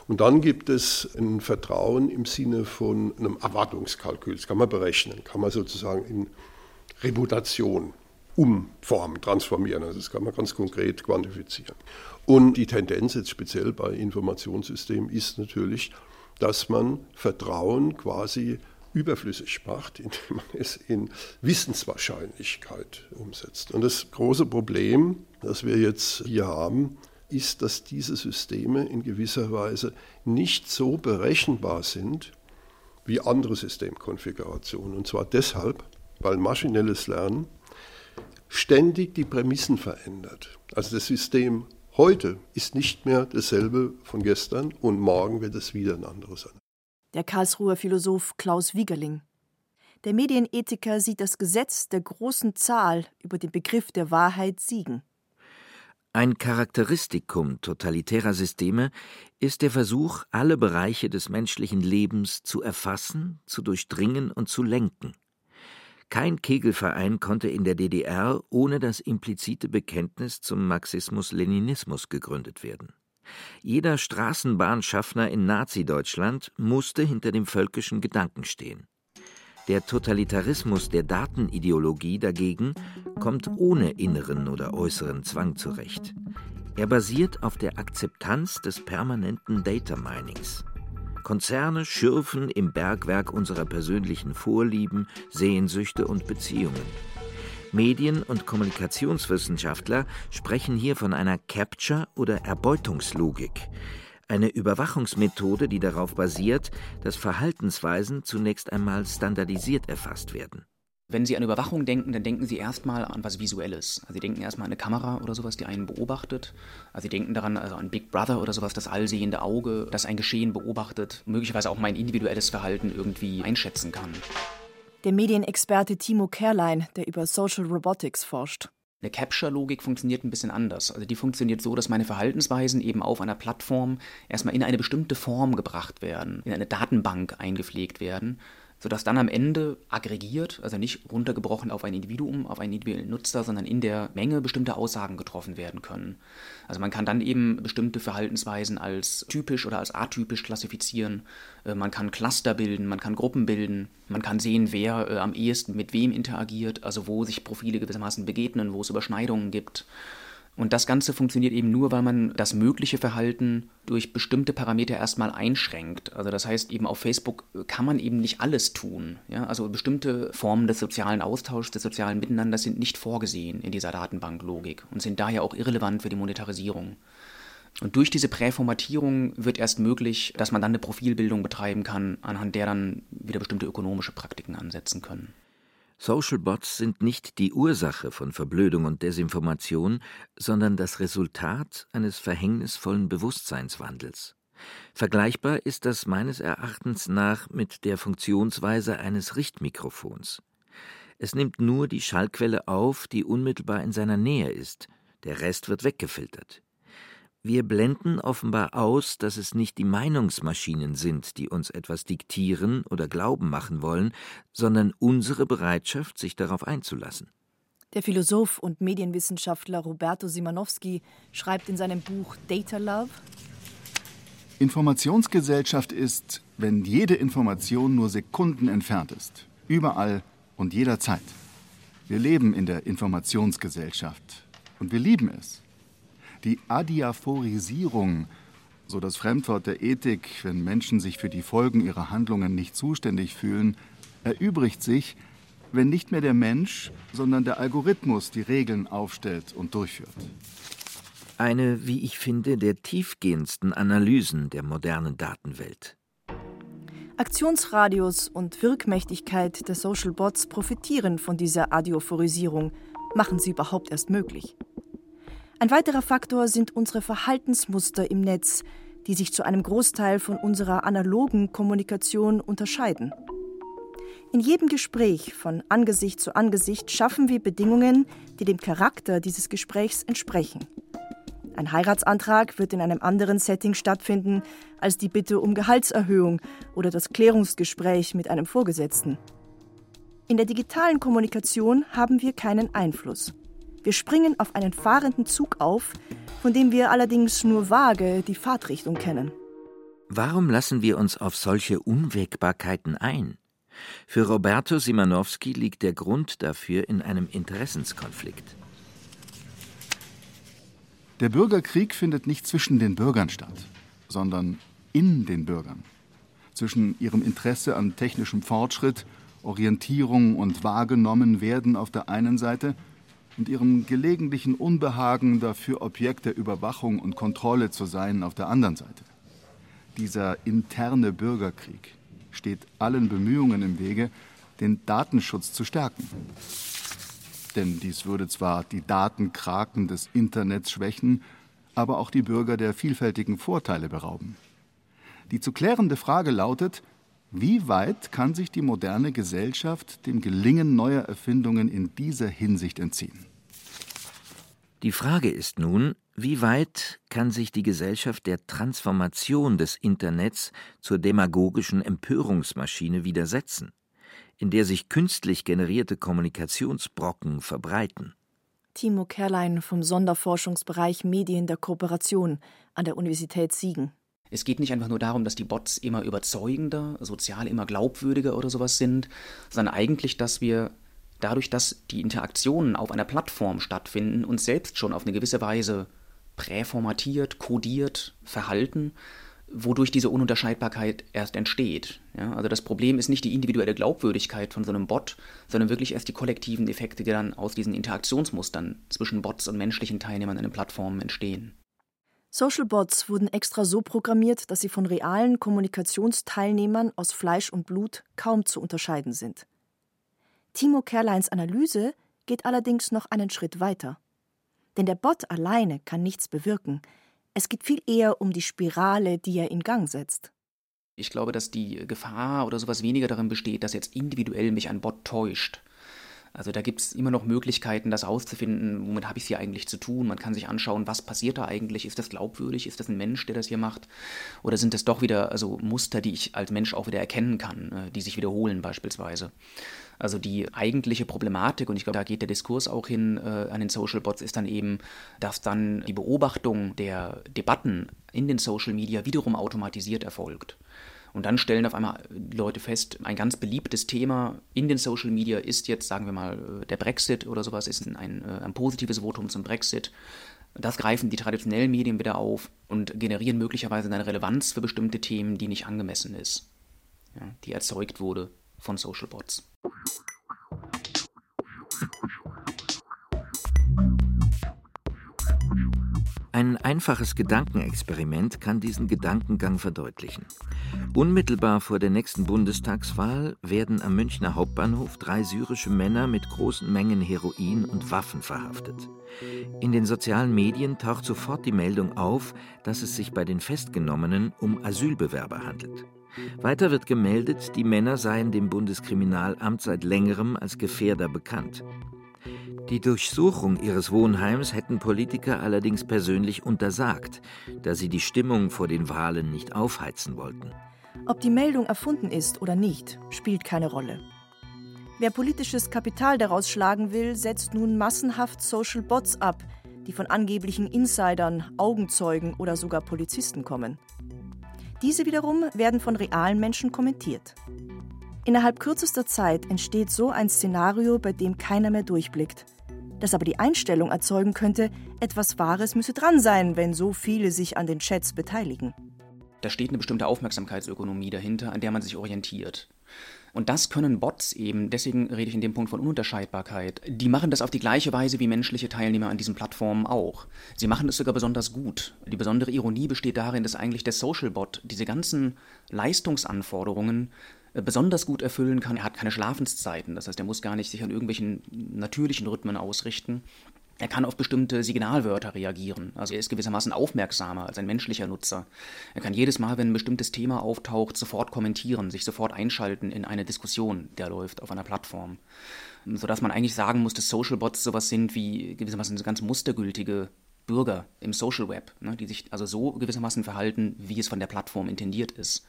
Und dann gibt es ein Vertrauen im Sinne von einem Erwartungskalkül. Das kann man berechnen, kann man sozusagen in Reputation umformen, transformieren. Also das kann man ganz konkret quantifizieren. Und die Tendenz jetzt speziell bei Informationssystemen ist natürlich, dass man Vertrauen quasi überflüssig macht, indem man es in Wissenswahrscheinlichkeit umsetzt. Und das große Problem, das wir jetzt hier haben, ist, dass diese Systeme in gewisser Weise nicht so berechenbar sind wie andere Systemkonfigurationen. Und zwar deshalb, weil maschinelles Lernen ständig die Prämissen verändert. Also das System heute ist nicht mehr dasselbe von gestern und morgen wird es wieder ein anderes sein. Der Karlsruher Philosoph Klaus Wiegerling. Der Medienethiker sieht das Gesetz der großen Zahl über den Begriff der Wahrheit siegen. Ein Charakteristikum totalitärer Systeme ist der Versuch, alle Bereiche des menschlichen Lebens zu erfassen, zu durchdringen und zu lenken. Kein Kegelverein konnte in der DDR ohne das implizite Bekenntnis zum Marxismus-Leninismus gegründet werden. Jeder Straßenbahnschaffner in Nazi-Deutschland musste hinter dem völkischen Gedanken stehen. Der Totalitarismus der Datenideologie dagegen kommt ohne inneren oder äußeren Zwang zurecht. Er basiert auf der Akzeptanz des permanenten Data Minings. Konzerne schürfen im Bergwerk unserer persönlichen Vorlieben, Sehnsüchte und Beziehungen. Medien- und Kommunikationswissenschaftler sprechen hier von einer Capture- oder Erbeutungslogik, eine Überwachungsmethode, die darauf basiert, dass Verhaltensweisen zunächst einmal standardisiert erfasst werden. Wenn Sie an Überwachung denken, dann denken Sie erstmal an was Visuelles. Also Sie denken erstmal an eine Kamera oder sowas, die einen beobachtet. Also Sie denken daran, also an Big Brother oder sowas, das allsehende Auge, das ein Geschehen beobachtet, möglicherweise auch mein individuelles Verhalten irgendwie einschätzen kann. Der Medienexperte Timo Kerlein, der über Social Robotics forscht. Eine Capture-Logik funktioniert ein bisschen anders. Also die funktioniert so, dass meine Verhaltensweisen eben auf einer Plattform erstmal in eine bestimmte Form gebracht werden, in eine Datenbank eingepflegt werden sodass dann am Ende aggregiert, also nicht runtergebrochen auf ein Individuum, auf einen individuellen Nutzer, sondern in der Menge bestimmte Aussagen getroffen werden können. Also man kann dann eben bestimmte Verhaltensweisen als typisch oder als atypisch klassifizieren. Äh, man kann Cluster bilden, man kann Gruppen bilden, man kann sehen, wer äh, am ehesten mit wem interagiert, also wo sich Profile gewissermaßen begegnen, wo es Überschneidungen gibt. Und das Ganze funktioniert eben nur, weil man das mögliche Verhalten durch bestimmte Parameter erstmal einschränkt. Also das heißt, eben auf Facebook kann man eben nicht alles tun. Ja? Also bestimmte Formen des sozialen Austauschs, des sozialen Miteinanders sind nicht vorgesehen in dieser Datenbanklogik und sind daher auch irrelevant für die Monetarisierung. Und durch diese Präformatierung wird erst möglich, dass man dann eine Profilbildung betreiben kann, anhand der dann wieder bestimmte ökonomische Praktiken ansetzen können. Social Bots sind nicht die Ursache von Verblödung und Desinformation, sondern das Resultat eines verhängnisvollen Bewusstseinswandels. Vergleichbar ist das meines Erachtens nach mit der Funktionsweise eines Richtmikrofons. Es nimmt nur die Schallquelle auf, die unmittelbar in seiner Nähe ist, der Rest wird weggefiltert. Wir blenden offenbar aus, dass es nicht die Meinungsmaschinen sind, die uns etwas diktieren oder glauben machen wollen, sondern unsere Bereitschaft, sich darauf einzulassen. Der Philosoph und Medienwissenschaftler Roberto Simanowski schreibt in seinem Buch Data Love Informationsgesellschaft ist, wenn jede Information nur Sekunden entfernt ist, überall und jederzeit. Wir leben in der Informationsgesellschaft und wir lieben es. Die Adiaphorisierung, so das Fremdwort der Ethik, wenn Menschen sich für die Folgen ihrer Handlungen nicht zuständig fühlen, erübrigt sich, wenn nicht mehr der Mensch, sondern der Algorithmus die Regeln aufstellt und durchführt. Eine, wie ich finde, der tiefgehendsten Analysen der modernen Datenwelt. Aktionsradius und Wirkmächtigkeit der Social Bots profitieren von dieser Adiophorisierung, machen sie überhaupt erst möglich. Ein weiterer Faktor sind unsere Verhaltensmuster im Netz, die sich zu einem Großteil von unserer analogen Kommunikation unterscheiden. In jedem Gespräch von Angesicht zu Angesicht schaffen wir Bedingungen, die dem Charakter dieses Gesprächs entsprechen. Ein Heiratsantrag wird in einem anderen Setting stattfinden als die Bitte um Gehaltserhöhung oder das Klärungsgespräch mit einem Vorgesetzten. In der digitalen Kommunikation haben wir keinen Einfluss. Wir springen auf einen fahrenden Zug auf, von dem wir allerdings nur vage die Fahrtrichtung kennen. Warum lassen wir uns auf solche Unwägbarkeiten ein? Für Roberto Simanowski liegt der Grund dafür in einem Interessenskonflikt. Der Bürgerkrieg findet nicht zwischen den Bürgern statt, sondern in den Bürgern. zwischen ihrem Interesse an technischem Fortschritt, Orientierung und wahrgenommen werden auf der einen Seite und ihrem gelegentlichen Unbehagen dafür Objekt der Überwachung und Kontrolle zu sein auf der anderen Seite. Dieser interne Bürgerkrieg steht allen Bemühungen im Wege, den Datenschutz zu stärken. Denn dies würde zwar die Datenkraken des Internets schwächen, aber auch die Bürger der vielfältigen Vorteile berauben. Die zu klärende Frage lautet, wie weit kann sich die moderne Gesellschaft dem Gelingen neuer Erfindungen in dieser Hinsicht entziehen? Die Frage ist nun, wie weit kann sich die Gesellschaft der Transformation des Internets zur demagogischen Empörungsmaschine widersetzen, in der sich künstlich generierte Kommunikationsbrocken verbreiten? Timo Kerlein vom Sonderforschungsbereich Medien der Kooperation an der Universität Siegen. Es geht nicht einfach nur darum, dass die Bots immer überzeugender, sozial immer glaubwürdiger oder sowas sind, sondern eigentlich, dass wir dadurch, dass die Interaktionen auf einer Plattform stattfinden, uns selbst schon auf eine gewisse Weise präformatiert, kodiert, verhalten, wodurch diese Ununterscheidbarkeit erst entsteht. Ja, also das Problem ist nicht die individuelle Glaubwürdigkeit von so einem Bot, sondern wirklich erst die kollektiven Effekte, die dann aus diesen Interaktionsmustern zwischen Bots und menschlichen Teilnehmern in den Plattformen entstehen. Social Bots wurden extra so programmiert, dass sie von realen Kommunikationsteilnehmern aus Fleisch und Blut kaum zu unterscheiden sind. Timo Kerleins Analyse geht allerdings noch einen Schritt weiter. Denn der Bot alleine kann nichts bewirken. Es geht viel eher um die Spirale, die er in Gang setzt. Ich glaube, dass die Gefahr oder sowas weniger darin besteht, dass jetzt individuell mich ein Bot täuscht, also da gibt es immer noch Möglichkeiten, das auszufinden, womit habe ich es hier eigentlich zu tun. Man kann sich anschauen, was passiert da eigentlich. Ist das glaubwürdig? Ist das ein Mensch, der das hier macht? Oder sind das doch wieder also Muster, die ich als Mensch auch wieder erkennen kann, äh, die sich wiederholen beispielsweise? Also die eigentliche Problematik, und ich glaube, da geht der Diskurs auch hin äh, an den Social Bots, ist dann eben, dass dann die Beobachtung der Debatten in den Social Media wiederum automatisiert erfolgt. Und dann stellen auf einmal Leute fest, ein ganz beliebtes Thema in den Social Media ist jetzt, sagen wir mal, der Brexit oder sowas, ist ein, ein, äh, ein positives Votum zum Brexit. Das greifen die traditionellen Medien wieder auf und generieren möglicherweise eine Relevanz für bestimmte Themen, die nicht angemessen ist, ja, die erzeugt wurde von Social Bots. Ein einfaches Gedankenexperiment kann diesen Gedankengang verdeutlichen. Unmittelbar vor der nächsten Bundestagswahl werden am Münchner Hauptbahnhof drei syrische Männer mit großen Mengen Heroin und Waffen verhaftet. In den sozialen Medien taucht sofort die Meldung auf, dass es sich bei den Festgenommenen um Asylbewerber handelt. Weiter wird gemeldet, die Männer seien dem Bundeskriminalamt seit längerem als Gefährder bekannt. Die Durchsuchung ihres Wohnheims hätten Politiker allerdings persönlich untersagt, da sie die Stimmung vor den Wahlen nicht aufheizen wollten. Ob die Meldung erfunden ist oder nicht, spielt keine Rolle. Wer politisches Kapital daraus schlagen will, setzt nun massenhaft Social Bots ab, die von angeblichen Insidern, Augenzeugen oder sogar Polizisten kommen. Diese wiederum werden von realen Menschen kommentiert. Innerhalb kürzester Zeit entsteht so ein Szenario, bei dem keiner mehr durchblickt das aber die Einstellung erzeugen könnte, etwas Wahres müsse dran sein, wenn so viele sich an den Chats beteiligen. Da steht eine bestimmte Aufmerksamkeitsökonomie dahinter, an der man sich orientiert. Und das können Bots eben, deswegen rede ich in dem Punkt von Ununterscheidbarkeit. Die machen das auf die gleiche Weise wie menschliche Teilnehmer an diesen Plattformen auch. Sie machen es sogar besonders gut. Die besondere Ironie besteht darin, dass eigentlich der Social Bot diese ganzen Leistungsanforderungen äh, besonders gut erfüllen kann. Er hat keine Schlafenszeiten, das heißt, er muss gar nicht sich an irgendwelchen natürlichen Rhythmen ausrichten. Er kann auf bestimmte Signalwörter reagieren. Also er ist gewissermaßen aufmerksamer als ein menschlicher Nutzer. Er kann jedes Mal, wenn ein bestimmtes Thema auftaucht, sofort kommentieren, sich sofort einschalten in eine Diskussion, der läuft auf einer Plattform. Sodass man eigentlich sagen muss, dass Social Bots sowas sind wie gewissermaßen ganz mustergültige Bürger im Social Web, ne, die sich also so gewissermaßen verhalten, wie es von der Plattform intendiert ist.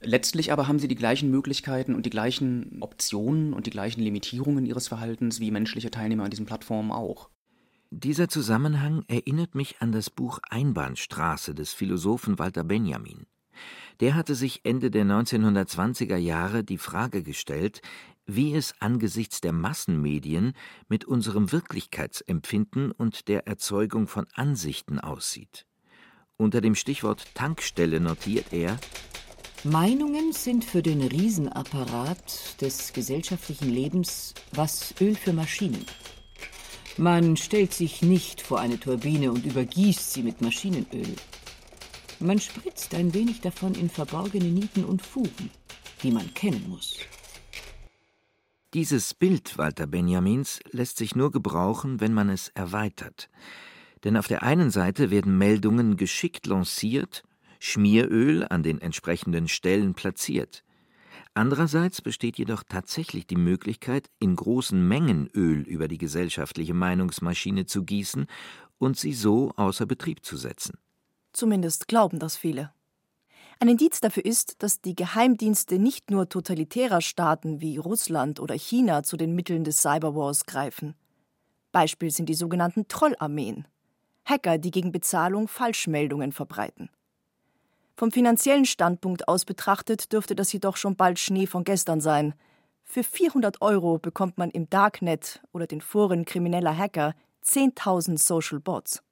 Letztlich aber haben sie die gleichen Möglichkeiten und die gleichen Optionen und die gleichen Limitierungen ihres Verhaltens wie menschliche Teilnehmer an diesen Plattformen auch. Dieser Zusammenhang erinnert mich an das Buch Einbahnstraße des Philosophen Walter Benjamin. Der hatte sich Ende der 1920er Jahre die Frage gestellt, wie es angesichts der Massenmedien mit unserem Wirklichkeitsempfinden und der Erzeugung von Ansichten aussieht. Unter dem Stichwort Tankstelle notiert er Meinungen sind für den Riesenapparat des gesellschaftlichen Lebens was Öl für Maschinen. Man stellt sich nicht vor eine Turbine und übergießt sie mit Maschinenöl. Man spritzt ein wenig davon in verborgene Nieten und Fugen, die man kennen muss. Dieses Bild Walter Benjamins lässt sich nur gebrauchen, wenn man es erweitert. Denn auf der einen Seite werden Meldungen geschickt lanciert, Schmieröl an den entsprechenden Stellen platziert. Andererseits besteht jedoch tatsächlich die Möglichkeit, in großen Mengen Öl über die gesellschaftliche Meinungsmaschine zu gießen und sie so außer Betrieb zu setzen. Zumindest glauben das viele. Ein Indiz dafür ist, dass die Geheimdienste nicht nur totalitärer Staaten wie Russland oder China zu den Mitteln des Cyberwars greifen. Beispiel sind die sogenannten Trollarmeen. Hacker, die gegen Bezahlung Falschmeldungen verbreiten. Vom finanziellen Standpunkt aus betrachtet dürfte das jedoch schon bald Schnee von gestern sein. Für 400 Euro bekommt man im Darknet oder den Foren krimineller Hacker 10.000 Social Bots.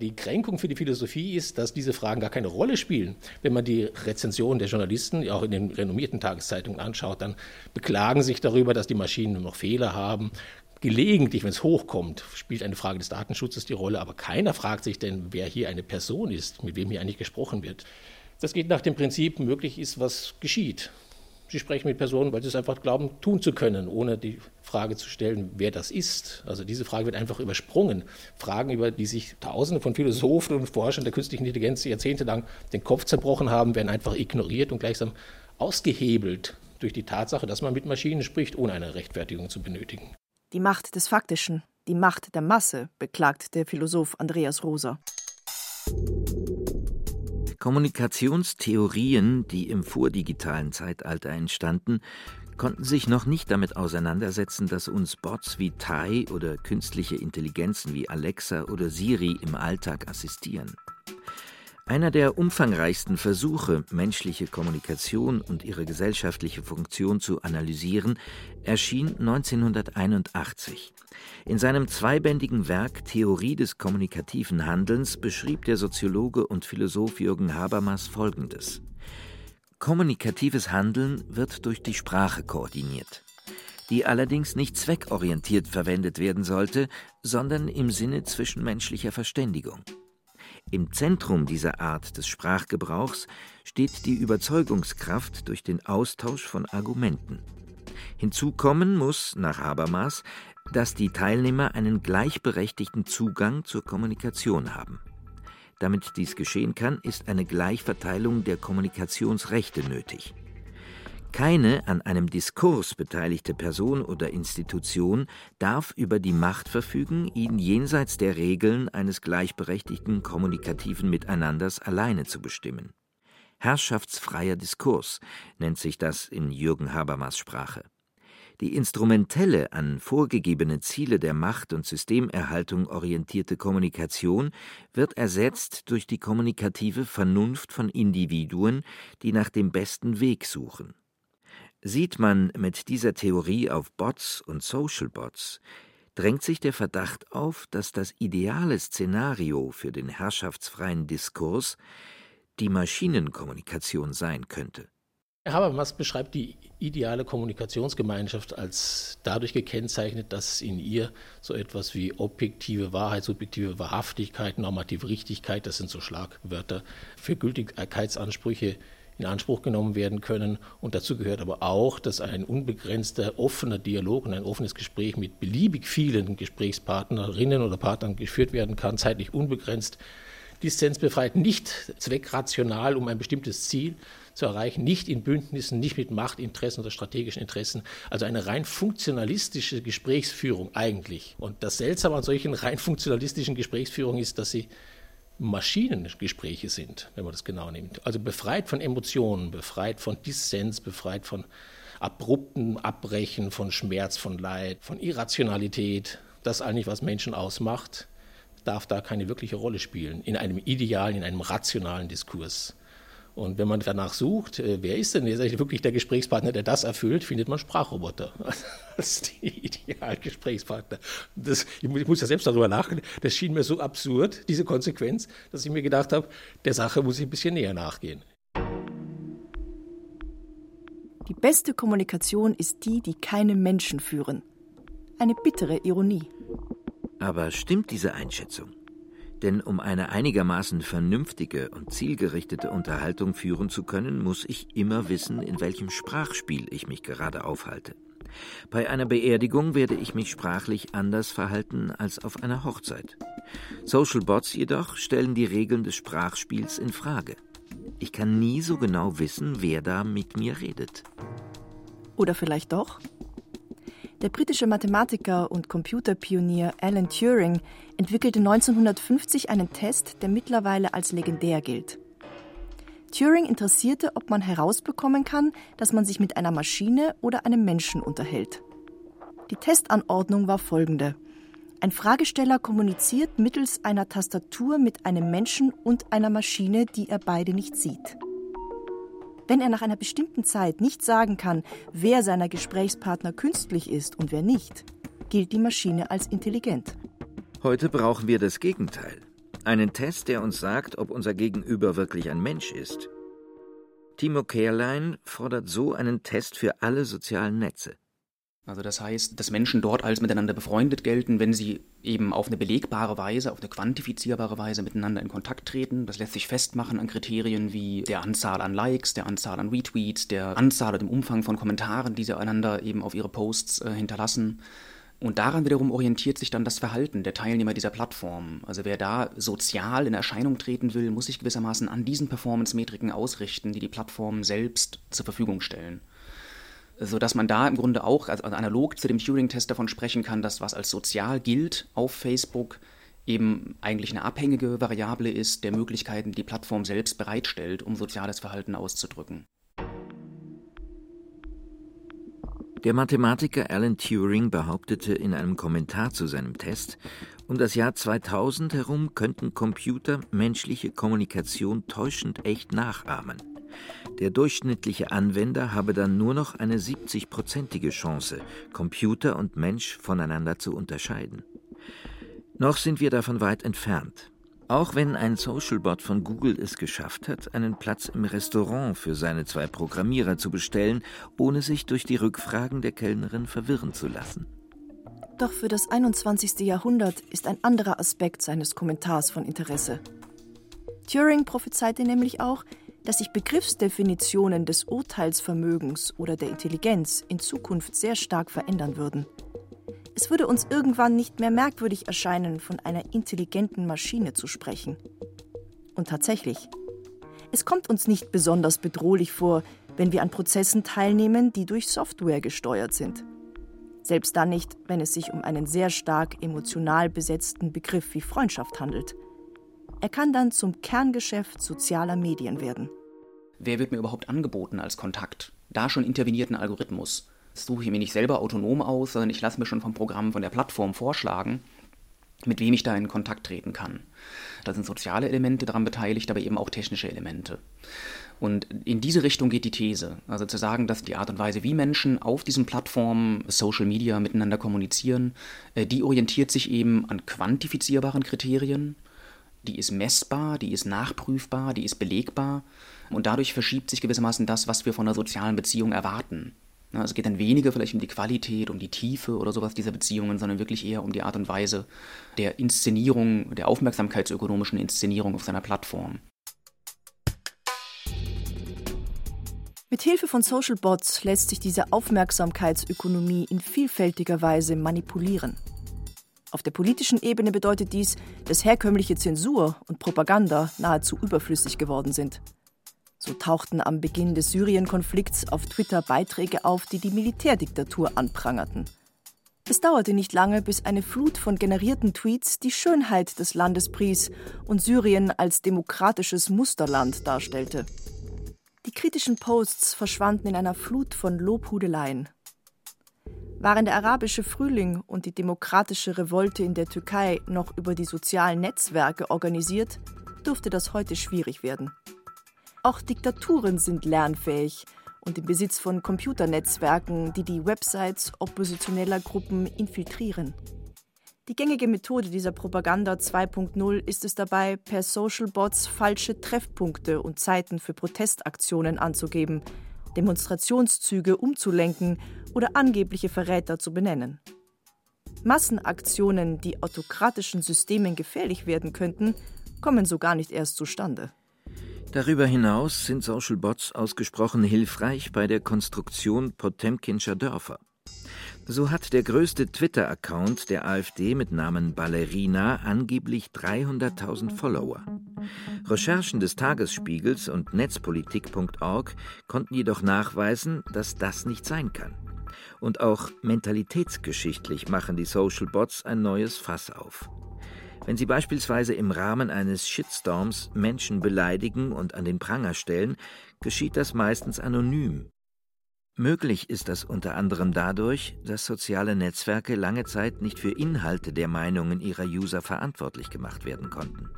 Die Kränkung für die Philosophie ist, dass diese Fragen gar keine Rolle spielen. Wenn man die Rezensionen der Journalisten, auch in den renommierten Tageszeitungen anschaut, dann beklagen sich darüber, dass die Maschinen nur noch Fehler haben. Gelegentlich, wenn es hochkommt, spielt eine Frage des Datenschutzes die Rolle, aber keiner fragt sich denn, wer hier eine Person ist, mit wem hier eigentlich gesprochen wird. Das geht nach dem Prinzip, möglich ist, was geschieht. Sie sprechen mit Personen, weil sie es einfach glauben, tun zu können, ohne die Frage zu stellen, wer das ist. Also diese Frage wird einfach übersprungen. Fragen, über die sich Tausende von Philosophen und Forschern der künstlichen Intelligenz jahrzehntelang den Kopf zerbrochen haben, werden einfach ignoriert und gleichsam ausgehebelt durch die Tatsache, dass man mit Maschinen spricht, ohne eine Rechtfertigung zu benötigen. Die Macht des Faktischen, die Macht der Masse, beklagt der Philosoph Andreas Rosa. Kommunikationstheorien, die im vordigitalen Zeitalter entstanden, konnten sich noch nicht damit auseinandersetzen, dass uns Bots wie Tai oder künstliche Intelligenzen wie Alexa oder Siri im Alltag assistieren. Einer der umfangreichsten Versuche, menschliche Kommunikation und ihre gesellschaftliche Funktion zu analysieren, erschien 1981. In seinem zweibändigen Werk Theorie des kommunikativen Handelns beschrieb der Soziologe und Philosoph Jürgen Habermas Folgendes. Kommunikatives Handeln wird durch die Sprache koordiniert, die allerdings nicht zweckorientiert verwendet werden sollte, sondern im Sinne zwischenmenschlicher Verständigung. Im Zentrum dieser Art des Sprachgebrauchs steht die Überzeugungskraft durch den Austausch von Argumenten. Hinzu kommen muss, nach Habermas, dass die Teilnehmer einen gleichberechtigten Zugang zur Kommunikation haben. Damit dies geschehen kann, ist eine Gleichverteilung der Kommunikationsrechte nötig. Keine an einem Diskurs beteiligte Person oder Institution darf über die Macht verfügen, ihn jenseits der Regeln eines gleichberechtigten kommunikativen Miteinanders alleine zu bestimmen. Herrschaftsfreier Diskurs nennt sich das in Jürgen Habermas Sprache. Die instrumentelle, an vorgegebene Ziele der Macht- und Systemerhaltung orientierte Kommunikation wird ersetzt durch die kommunikative Vernunft von Individuen, die nach dem besten Weg suchen. Sieht man mit dieser Theorie auf Bots und Social Bots, drängt sich der Verdacht auf, dass das ideale Szenario für den herrschaftsfreien Diskurs die Maschinenkommunikation sein könnte. Habermas beschreibt die ideale Kommunikationsgemeinschaft als dadurch gekennzeichnet, dass in ihr so etwas wie objektive Wahrheit, subjektive Wahrhaftigkeit, normative Richtigkeit, das sind so Schlagwörter, für Gültigkeitsansprüche in Anspruch genommen werden können. Und dazu gehört aber auch, dass ein unbegrenzter offener Dialog und ein offenes Gespräch mit beliebig vielen Gesprächspartnerinnen oder Partnern geführt werden kann, zeitlich unbegrenzt, dissensbefreit, nicht zweckrational um ein bestimmtes Ziel zu erreichen, nicht in Bündnissen, nicht mit Machtinteressen oder strategischen Interessen. Also eine rein funktionalistische Gesprächsführung eigentlich. Und das Seltsame an solchen rein funktionalistischen Gesprächsführungen ist, dass sie Maschinengespräche sind, wenn man das genau nimmt. Also befreit von Emotionen, befreit von Dissens, befreit von abrupten Abbrechen, von Schmerz, von Leid, von Irrationalität. Das eigentlich, was Menschen ausmacht, darf da keine wirkliche Rolle spielen in einem idealen, in einem rationalen Diskurs. Und wenn man danach sucht, äh, wer ist denn wirklich der Gesprächspartner, der das erfüllt, findet man Sprachroboter als die Idealgesprächspartner. Das, ich, muss, ich muss ja selbst darüber nachdenken. Das schien mir so absurd, diese Konsequenz, dass ich mir gedacht habe, der Sache muss ich ein bisschen näher nachgehen. Die beste Kommunikation ist die, die keine Menschen führen. Eine bittere Ironie. Aber stimmt diese Einschätzung? Denn um eine einigermaßen vernünftige und zielgerichtete Unterhaltung führen zu können, muss ich immer wissen, in welchem Sprachspiel ich mich gerade aufhalte. Bei einer Beerdigung werde ich mich sprachlich anders verhalten als auf einer Hochzeit. Social Bots jedoch stellen die Regeln des Sprachspiels in Frage. Ich kann nie so genau wissen, wer da mit mir redet. Oder vielleicht doch? Der britische Mathematiker und Computerpionier Alan Turing entwickelte 1950 einen Test, der mittlerweile als legendär gilt. Turing interessierte, ob man herausbekommen kann, dass man sich mit einer Maschine oder einem Menschen unterhält. Die Testanordnung war folgende. Ein Fragesteller kommuniziert mittels einer Tastatur mit einem Menschen und einer Maschine, die er beide nicht sieht. Wenn er nach einer bestimmten Zeit nicht sagen kann, wer seiner Gesprächspartner künstlich ist und wer nicht, gilt die Maschine als intelligent. Heute brauchen wir das Gegenteil. Einen Test, der uns sagt, ob unser Gegenüber wirklich ein Mensch ist. Timo Kehrlein fordert so einen Test für alle sozialen Netze. Also das heißt, dass Menschen dort als miteinander befreundet gelten, wenn sie eben auf eine belegbare Weise, auf eine quantifizierbare Weise miteinander in Kontakt treten. Das lässt sich festmachen an Kriterien wie der Anzahl an Likes, der Anzahl an Retweets, der Anzahl oder dem Umfang von Kommentaren, die sie einander eben auf ihre Posts äh, hinterlassen. Und daran wiederum orientiert sich dann das Verhalten der Teilnehmer dieser Plattform. Also wer da sozial in Erscheinung treten will, muss sich gewissermaßen an diesen Performance-Metriken ausrichten, die die Plattformen selbst zur Verfügung stellen sodass man da im Grunde auch also analog zu dem Turing-Test davon sprechen kann, dass was als sozial gilt auf Facebook eben eigentlich eine abhängige Variable ist der Möglichkeiten, die die Plattform selbst bereitstellt, um soziales Verhalten auszudrücken. Der Mathematiker Alan Turing behauptete in einem Kommentar zu seinem Test, um das Jahr 2000 herum könnten Computer menschliche Kommunikation täuschend echt nachahmen. Der durchschnittliche Anwender habe dann nur noch eine 70-prozentige Chance, Computer und Mensch voneinander zu unterscheiden. Noch sind wir davon weit entfernt. Auch wenn ein Socialbot von Google es geschafft hat, einen Platz im Restaurant für seine zwei Programmierer zu bestellen, ohne sich durch die Rückfragen der Kellnerin verwirren zu lassen. Doch für das 21. Jahrhundert ist ein anderer Aspekt seines Kommentars von Interesse. Turing prophezeite nämlich auch, dass sich Begriffsdefinitionen des Urteilsvermögens oder der Intelligenz in Zukunft sehr stark verändern würden. Es würde uns irgendwann nicht mehr merkwürdig erscheinen, von einer intelligenten Maschine zu sprechen. Und tatsächlich, es kommt uns nicht besonders bedrohlich vor, wenn wir an Prozessen teilnehmen, die durch Software gesteuert sind. Selbst dann nicht, wenn es sich um einen sehr stark emotional besetzten Begriff wie Freundschaft handelt. Er kann dann zum Kerngeschäft sozialer Medien werden wer wird mir überhaupt angeboten als Kontakt? Da schon intervenierten Algorithmus. Das suche ich mir nicht selber autonom aus, sondern ich lasse mir schon vom Programm, von der Plattform vorschlagen, mit wem ich da in Kontakt treten kann. Da sind soziale Elemente daran beteiligt, aber eben auch technische Elemente. Und in diese Richtung geht die These. Also zu sagen, dass die Art und Weise, wie Menschen auf diesen Plattformen Social Media miteinander kommunizieren, äh, die orientiert sich eben an quantifizierbaren Kriterien. Die ist messbar, die ist nachprüfbar, die ist belegbar. Und dadurch verschiebt sich gewissermaßen das, was wir von einer sozialen Beziehung erwarten. Es geht dann weniger vielleicht um die Qualität, um die Tiefe oder sowas dieser Beziehungen, sondern wirklich eher um die Art und Weise der Inszenierung, der aufmerksamkeitsökonomischen Inszenierung auf seiner Plattform. Mit Hilfe von Social Bots lässt sich diese Aufmerksamkeitsökonomie in vielfältiger Weise manipulieren. Auf der politischen Ebene bedeutet dies, dass herkömmliche Zensur und Propaganda nahezu überflüssig geworden sind. So tauchten am Beginn des Syrien-Konflikts auf Twitter Beiträge auf, die die Militärdiktatur anprangerten. Es dauerte nicht lange, bis eine Flut von generierten Tweets die Schönheit des Landes pries und Syrien als demokratisches Musterland darstellte. Die kritischen Posts verschwanden in einer Flut von Lobhudeleien. Waren der arabische Frühling und die demokratische Revolte in der Türkei noch über die sozialen Netzwerke organisiert, dürfte das heute schwierig werden. Auch Diktaturen sind lernfähig und im Besitz von Computernetzwerken, die die Websites oppositioneller Gruppen infiltrieren. Die gängige Methode dieser Propaganda 2.0 ist es dabei, per Social Bots falsche Treffpunkte und Zeiten für Protestaktionen anzugeben, Demonstrationszüge umzulenken oder angebliche Verräter zu benennen. Massenaktionen, die autokratischen Systemen gefährlich werden könnten, kommen so gar nicht erst zustande. Darüber hinaus sind Social Bots ausgesprochen hilfreich bei der Konstruktion Potemkinscher Dörfer. So hat der größte Twitter-Account der AfD mit Namen Ballerina angeblich 300.000 Follower. Recherchen des Tagesspiegels und Netzpolitik.org konnten jedoch nachweisen, dass das nicht sein kann. Und auch mentalitätsgeschichtlich machen die Social Bots ein neues Fass auf. Wenn sie beispielsweise im Rahmen eines Shitstorms Menschen beleidigen und an den Pranger stellen, geschieht das meistens anonym Möglich ist das unter anderem dadurch, dass soziale Netzwerke lange Zeit nicht für Inhalte der Meinungen ihrer User verantwortlich gemacht werden konnten.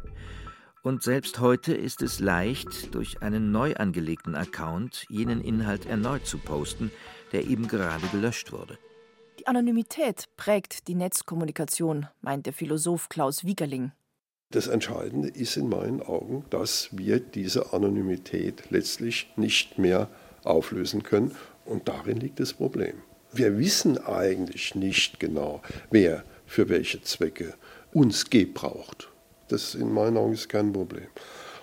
Und selbst heute ist es leicht, durch einen neu angelegten Account jenen Inhalt erneut zu posten, der eben gerade gelöscht wurde. Die Anonymität prägt die Netzkommunikation, meint der Philosoph Klaus Wiegerling. Das Entscheidende ist in meinen Augen, dass wir diese Anonymität letztlich nicht mehr auflösen können und darin liegt das Problem. Wir wissen eigentlich nicht genau, wer für welche Zwecke uns gebraucht. Das in meinen Augen ist kein Problem.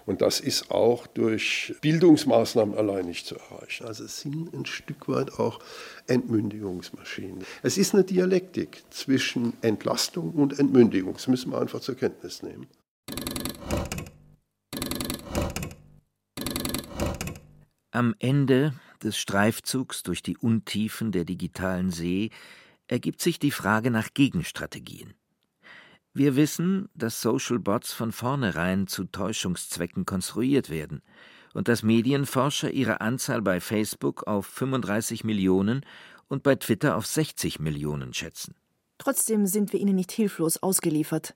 Und das ist auch durch Bildungsmaßnahmen allein nicht zu erreichen. Also es sind ein Stück weit auch Entmündigungsmaschinen. Es ist eine Dialektik zwischen Entlastung und Entmündigung. Das müssen wir einfach zur Kenntnis nehmen. Am Ende des Streifzugs durch die Untiefen der digitalen See ergibt sich die Frage nach Gegenstrategien. Wir wissen, dass Social Bots von vornherein zu Täuschungszwecken konstruiert werden und dass Medienforscher ihre Anzahl bei Facebook auf 35 Millionen und bei Twitter auf 60 Millionen schätzen. Trotzdem sind wir ihnen nicht hilflos ausgeliefert,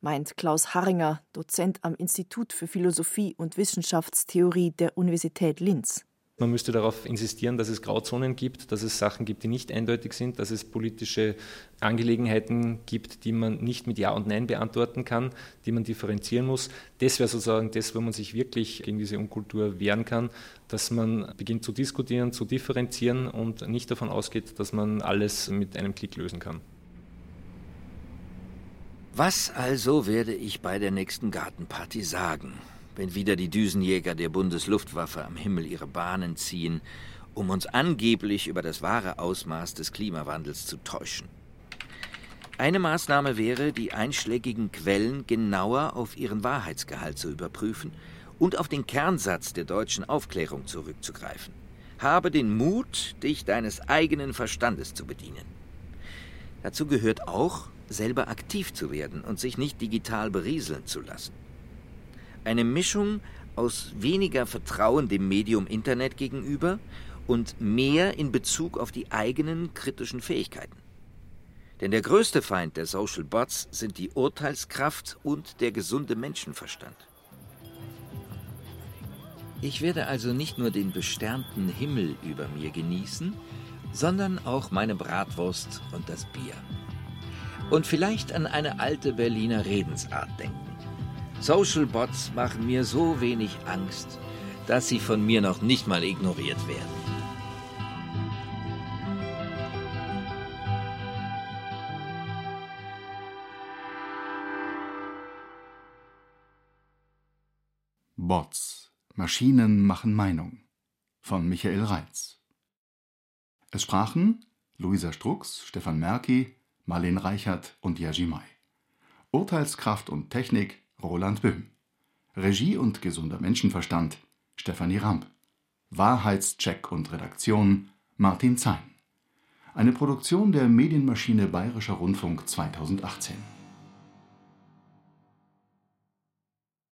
meint Klaus Harringer, Dozent am Institut für Philosophie und Wissenschaftstheorie der Universität Linz. Man müsste darauf insistieren, dass es Grauzonen gibt, dass es Sachen gibt, die nicht eindeutig sind, dass es politische Angelegenheiten gibt, die man nicht mit Ja und Nein beantworten kann, die man differenzieren muss. Das wäre sozusagen das, wo man sich wirklich gegen diese Unkultur wehren kann, dass man beginnt zu diskutieren, zu differenzieren und nicht davon ausgeht, dass man alles mit einem Klick lösen kann. Was also werde ich bei der nächsten Gartenparty sagen? Wenn wieder die Düsenjäger der Bundesluftwaffe am Himmel ihre Bahnen ziehen, um uns angeblich über das wahre Ausmaß des Klimawandels zu täuschen. Eine Maßnahme wäre, die einschlägigen Quellen genauer auf ihren Wahrheitsgehalt zu überprüfen und auf den Kernsatz der deutschen Aufklärung zurückzugreifen. Habe den Mut, dich deines eigenen Verstandes zu bedienen. Dazu gehört auch, selber aktiv zu werden und sich nicht digital berieseln zu lassen. Eine Mischung aus weniger Vertrauen dem Medium Internet gegenüber und mehr in Bezug auf die eigenen kritischen Fähigkeiten. Denn der größte Feind der Social Bots sind die Urteilskraft und der gesunde Menschenverstand. Ich werde also nicht nur den besternten Himmel über mir genießen, sondern auch meine Bratwurst und das Bier. Und vielleicht an eine alte Berliner Redensart denken. Social Bots machen mir so wenig Angst, dass sie von mir noch nicht mal ignoriert werden. Bots. Maschinen machen Meinung. Von Michael Reitz. Es sprachen Luisa Strux, Stefan Merki, Marlene Reichert und May. Urteilskraft und Technik Roland Böhm. Regie und gesunder Menschenverstand Stefanie Ramp. Wahrheitscheck und Redaktion Martin Zein. Eine Produktion der Medienmaschine Bayerischer Rundfunk 2018.